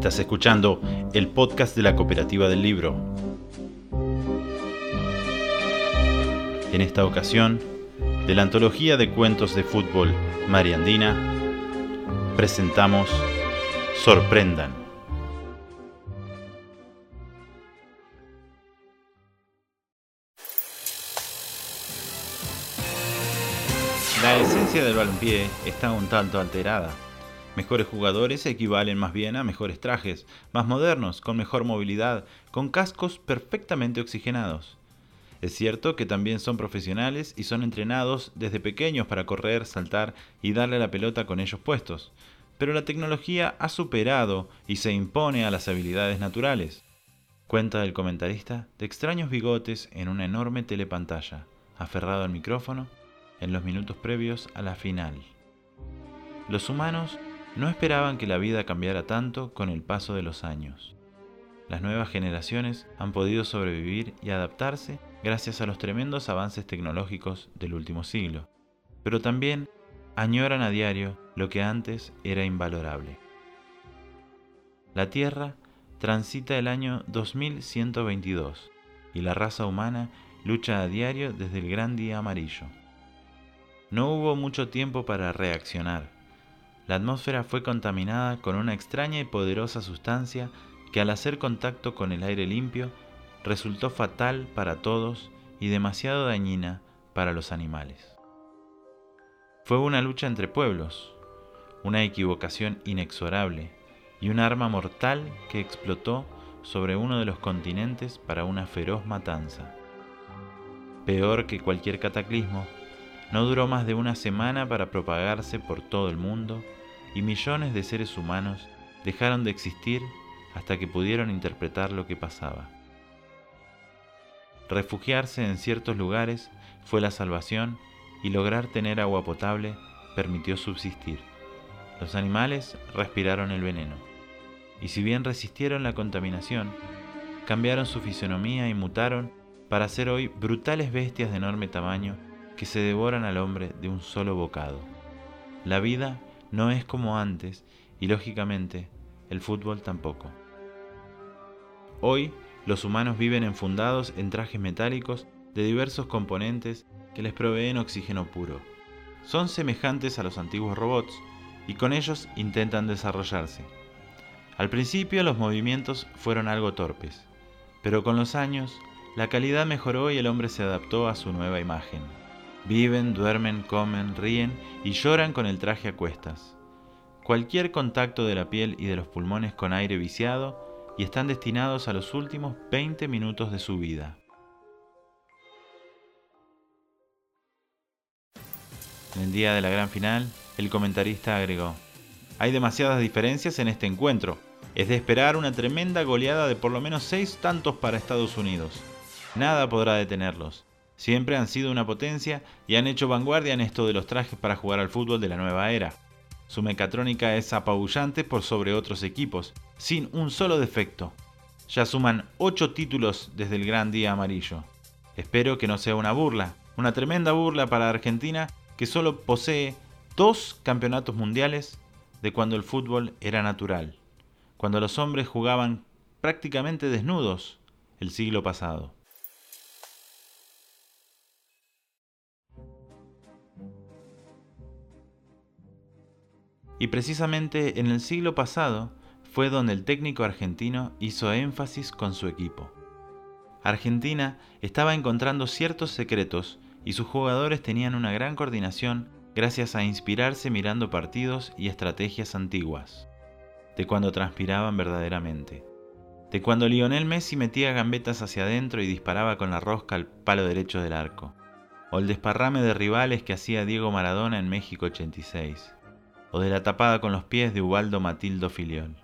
Estás escuchando el podcast de la Cooperativa del Libro. En esta ocasión, de la antología de cuentos de fútbol Mariandina, presentamos Sorprendan. La esencia del balompié está un tanto alterada. Mejores jugadores equivalen más bien a mejores trajes, más modernos, con mejor movilidad, con cascos perfectamente oxigenados. Es cierto que también son profesionales y son entrenados desde pequeños para correr, saltar y darle la pelota con ellos puestos, pero la tecnología ha superado y se impone a las habilidades naturales. Cuenta el comentarista de extraños bigotes en una enorme telepantalla, aferrado al micrófono en los minutos previos a la final. Los humanos no esperaban que la vida cambiara tanto con el paso de los años. Las nuevas generaciones han podido sobrevivir y adaptarse gracias a los tremendos avances tecnológicos del último siglo, pero también añoran a diario lo que antes era invalorable. La Tierra transita el año 2122 y la raza humana lucha a diario desde el gran día amarillo. No hubo mucho tiempo para reaccionar. La atmósfera fue contaminada con una extraña y poderosa sustancia que al hacer contacto con el aire limpio resultó fatal para todos y demasiado dañina para los animales. Fue una lucha entre pueblos, una equivocación inexorable y un arma mortal que explotó sobre uno de los continentes para una feroz matanza. Peor que cualquier cataclismo, no duró más de una semana para propagarse por todo el mundo y millones de seres humanos dejaron de existir hasta que pudieron interpretar lo que pasaba. Refugiarse en ciertos lugares fue la salvación y lograr tener agua potable permitió subsistir. Los animales respiraron el veneno y si bien resistieron la contaminación, cambiaron su fisonomía y mutaron para ser hoy brutales bestias de enorme tamaño que se devoran al hombre de un solo bocado. La vida no es como antes y lógicamente el fútbol tampoco. Hoy los humanos viven enfundados en trajes metálicos de diversos componentes que les proveen oxígeno puro. Son semejantes a los antiguos robots y con ellos intentan desarrollarse. Al principio los movimientos fueron algo torpes, pero con los años la calidad mejoró y el hombre se adaptó a su nueva imagen. Viven, duermen, comen, ríen y lloran con el traje a cuestas. Cualquier contacto de la piel y de los pulmones con aire viciado y están destinados a los últimos 20 minutos de su vida. En el día de la gran final, el comentarista agregó, hay demasiadas diferencias en este encuentro. Es de esperar una tremenda goleada de por lo menos seis tantos para Estados Unidos. Nada podrá detenerlos. Siempre han sido una potencia y han hecho vanguardia en esto de los trajes para jugar al fútbol de la nueva era. Su mecatrónica es apabullante por sobre otros equipos, sin un solo defecto. Ya suman 8 títulos desde el Gran Día Amarillo. Espero que no sea una burla, una tremenda burla para Argentina que solo posee dos campeonatos mundiales de cuando el fútbol era natural, cuando los hombres jugaban prácticamente desnudos el siglo pasado. Y precisamente en el siglo pasado fue donde el técnico argentino hizo énfasis con su equipo. Argentina estaba encontrando ciertos secretos y sus jugadores tenían una gran coordinación gracias a inspirarse mirando partidos y estrategias antiguas, de cuando transpiraban verdaderamente, de cuando Lionel Messi metía gambetas hacia adentro y disparaba con la rosca al palo derecho del arco, o el desparrame de rivales que hacía Diego Maradona en México 86 o de la tapada con los pies de Ubaldo Matildo Filiol.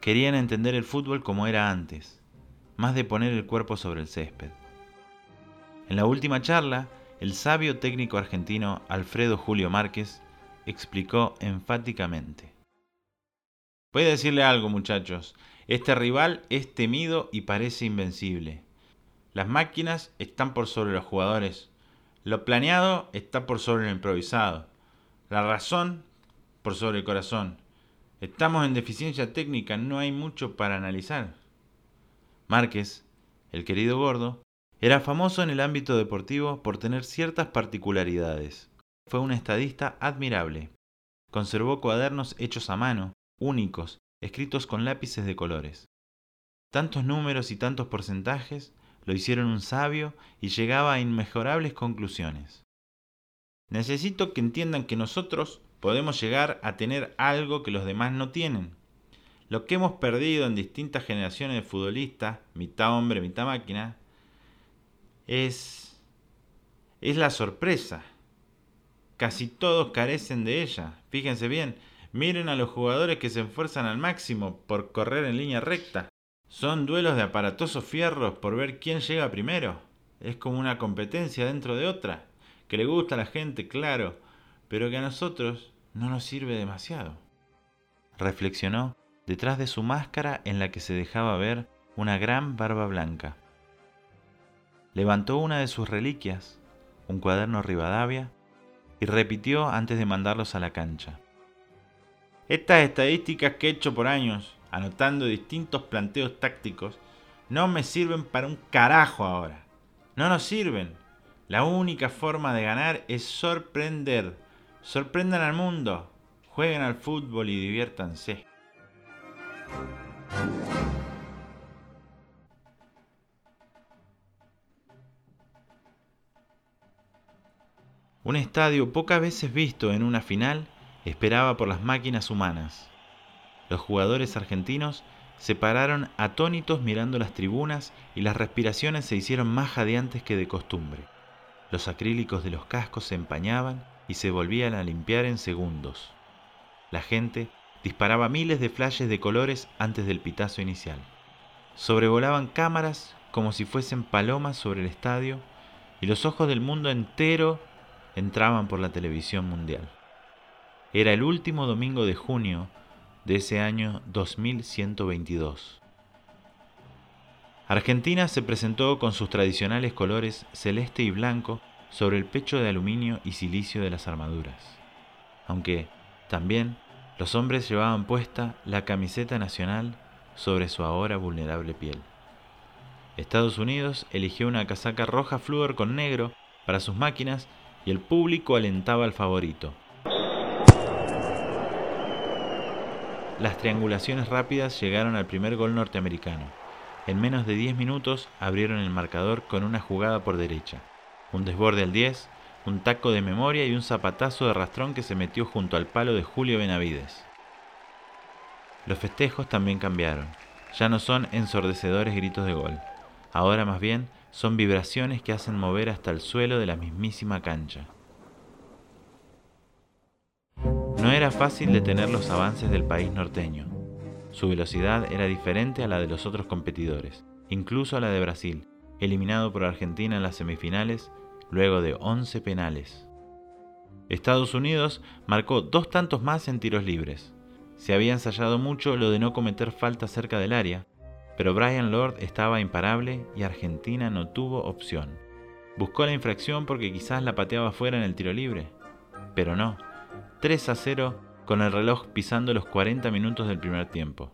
Querían entender el fútbol como era antes, más de poner el cuerpo sobre el césped. En la última charla, el sabio técnico argentino Alfredo Julio Márquez explicó enfáticamente. Voy a decirle algo muchachos, este rival es temido y parece invencible. Las máquinas están por sobre los jugadores, lo planeado está por sobre lo improvisado. La razón por sobre el corazón. Estamos en deficiencia técnica, no hay mucho para analizar. Márquez, el querido gordo, era famoso en el ámbito deportivo por tener ciertas particularidades. Fue un estadista admirable. Conservó cuadernos hechos a mano, únicos, escritos con lápices de colores. Tantos números y tantos porcentajes lo hicieron un sabio y llegaba a inmejorables conclusiones. Necesito que entiendan que nosotros podemos llegar a tener algo que los demás no tienen. Lo que hemos perdido en distintas generaciones de futbolistas, mitad hombre, mitad máquina, es, es la sorpresa. Casi todos carecen de ella. Fíjense bien, miren a los jugadores que se esfuerzan al máximo por correr en línea recta. Son duelos de aparatosos fierros por ver quién llega primero. Es como una competencia dentro de otra, que le gusta a la gente, claro, pero que a nosotros no nos sirve demasiado. Reflexionó detrás de su máscara en la que se dejaba ver una gran barba blanca. Levantó una de sus reliquias, un cuaderno Rivadavia, y repitió antes de mandarlos a la cancha. Estas estadísticas que he hecho por años, anotando distintos planteos tácticos, no me sirven para un carajo ahora. No nos sirven. La única forma de ganar es sorprender. Sorprendan al mundo. Jueguen al fútbol y diviértanse. Un estadio pocas veces visto en una final esperaba por las máquinas humanas. Los jugadores argentinos se pararon atónitos mirando las tribunas y las respiraciones se hicieron más jadeantes que de costumbre. Los acrílicos de los cascos se empañaban y se volvían a limpiar en segundos. La gente disparaba miles de flashes de colores antes del pitazo inicial. Sobrevolaban cámaras como si fuesen palomas sobre el estadio y los ojos del mundo entero entraban por la televisión mundial. Era el último domingo de junio de ese año 2122. Argentina se presentó con sus tradicionales colores celeste y blanco sobre el pecho de aluminio y silicio de las armaduras, aunque también los hombres llevaban puesta la camiseta nacional sobre su ahora vulnerable piel. Estados Unidos eligió una casaca roja flúor con negro para sus máquinas y el público alentaba al favorito. Las triangulaciones rápidas llegaron al primer gol norteamericano. En menos de 10 minutos abrieron el marcador con una jugada por derecha, un desborde al 10, un taco de memoria y un zapatazo de rastrón que se metió junto al palo de Julio Benavides. Los festejos también cambiaron. Ya no son ensordecedores gritos de gol. Ahora más bien son vibraciones que hacen mover hasta el suelo de la mismísima cancha. No era fácil detener los avances del país norteño. Su velocidad era diferente a la de los otros competidores, incluso a la de Brasil, eliminado por Argentina en las semifinales luego de 11 penales. Estados Unidos marcó dos tantos más en tiros libres. Se había ensayado mucho lo de no cometer falta cerca del área, pero Brian Lord estaba imparable y Argentina no tuvo opción. Buscó la infracción porque quizás la pateaba fuera en el tiro libre, pero no. 3 a 0 con el reloj pisando los 40 minutos del primer tiempo.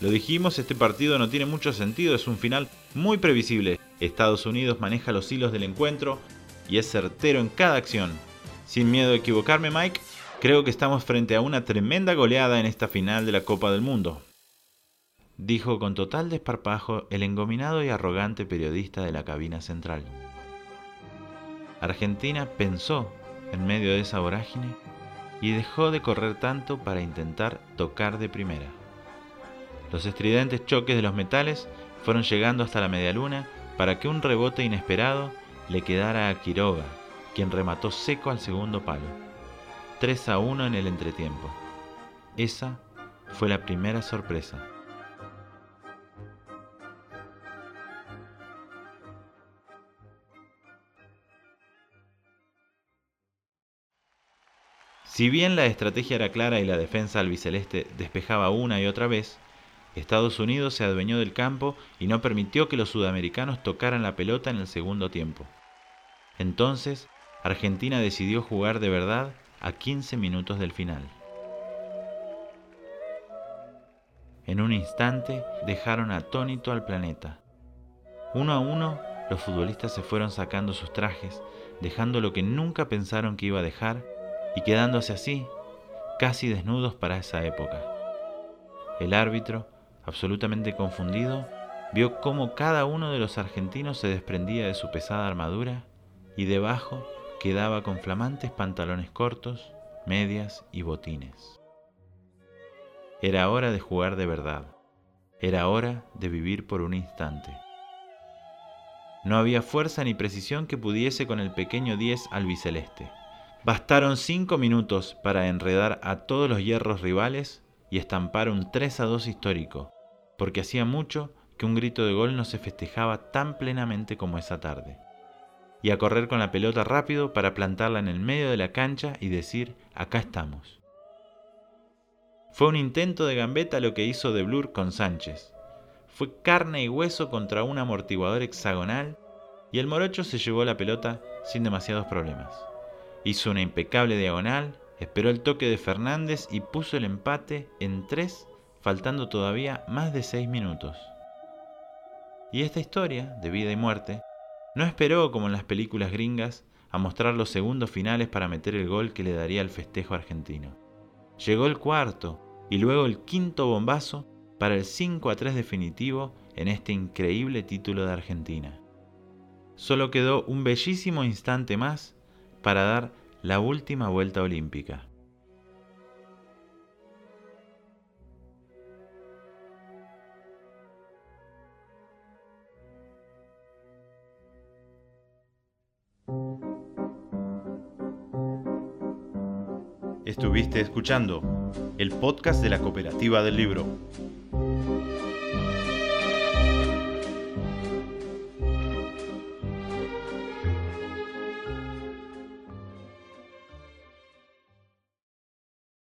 Lo dijimos, este partido no tiene mucho sentido, es un final muy previsible. Estados Unidos maneja los hilos del encuentro y es certero en cada acción. Sin miedo a equivocarme, Mike, creo que estamos frente a una tremenda goleada en esta final de la Copa del Mundo dijo con total desparpajo el engominado y arrogante periodista de la cabina central. Argentina pensó en medio de esa vorágine y dejó de correr tanto para intentar tocar de primera. Los estridentes choques de los metales fueron llegando hasta la medialuna para que un rebote inesperado le quedara a Quiroga, quien remató seco al segundo palo. 3 a 1 en el entretiempo. Esa fue la primera sorpresa. Si bien la estrategia era clara y la defensa albiceleste despejaba una y otra vez, Estados Unidos se adueñó del campo y no permitió que los sudamericanos tocaran la pelota en el segundo tiempo. Entonces, Argentina decidió jugar de verdad a 15 minutos del final. En un instante dejaron atónito al planeta. Uno a uno, los futbolistas se fueron sacando sus trajes, dejando lo que nunca pensaron que iba a dejar y quedándose así, casi desnudos para esa época. El árbitro, absolutamente confundido, vio cómo cada uno de los argentinos se desprendía de su pesada armadura y debajo quedaba con flamantes pantalones cortos, medias y botines. Era hora de jugar de verdad. Era hora de vivir por un instante. No había fuerza ni precisión que pudiese con el pequeño 10 albiceleste. Bastaron cinco minutos para enredar a todos los hierros rivales y estampar un 3 a 2 histórico, porque hacía mucho que un grito de gol no se festejaba tan plenamente como esa tarde. Y a correr con la pelota rápido para plantarla en el medio de la cancha y decir, acá estamos. Fue un intento de gambeta lo que hizo De Blur con Sánchez. Fue carne y hueso contra un amortiguador hexagonal y el morocho se llevó la pelota sin demasiados problemas. Hizo una impecable diagonal, esperó el toque de Fernández y puso el empate en tres, faltando todavía más de seis minutos. Y esta historia, de vida y muerte, no esperó, como en las películas gringas, a mostrar los segundos finales para meter el gol que le daría el festejo argentino. Llegó el cuarto y luego el quinto bombazo para el 5 a 3 definitivo en este increíble título de Argentina. Solo quedó un bellísimo instante más para dar la última vuelta olímpica. Estuviste escuchando el podcast de la Cooperativa del Libro.